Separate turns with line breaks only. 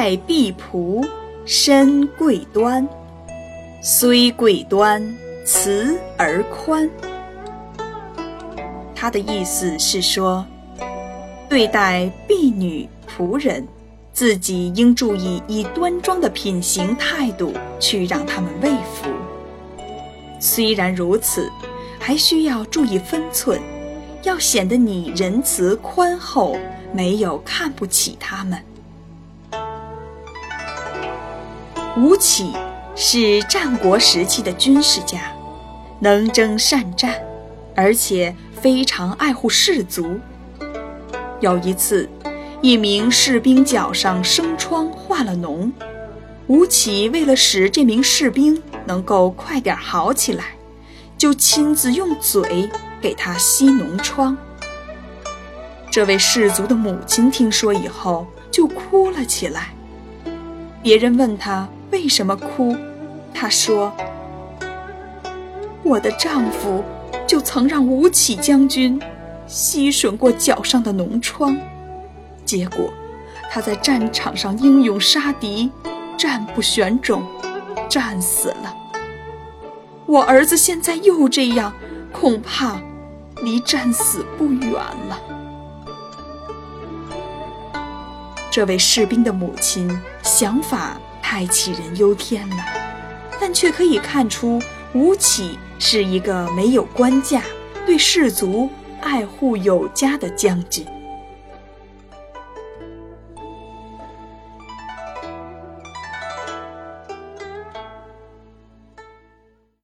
爱婢仆，身贵端。虽贵端，慈而宽。他的意思是说，对待婢女仆人，自己应注意以端庄的品行态度去让他们畏服。虽然如此，还需要注意分寸，要显得你仁慈宽厚，没有看不起他们。吴起是战国时期的军事家，能征善战，而且。非常爱护士卒。有一次，一名士兵脚上生疮化了脓，吴起为了使这名士兵能够快点好起来，就亲自用嘴给他吸脓疮。这位士卒的母亲听说以后就哭了起来。别人问他为什么哭，他说：“我的丈夫。”就曾让吴起将军吸吮过脚上的脓疮，结果他在战场上英勇杀敌，战不选种，战死了。我儿子现在又这样，恐怕离战死不远了。这位士兵的母亲想法太杞人忧天了，但却可以看出。吴起是一个没有官架、对士卒爱护有加的将军。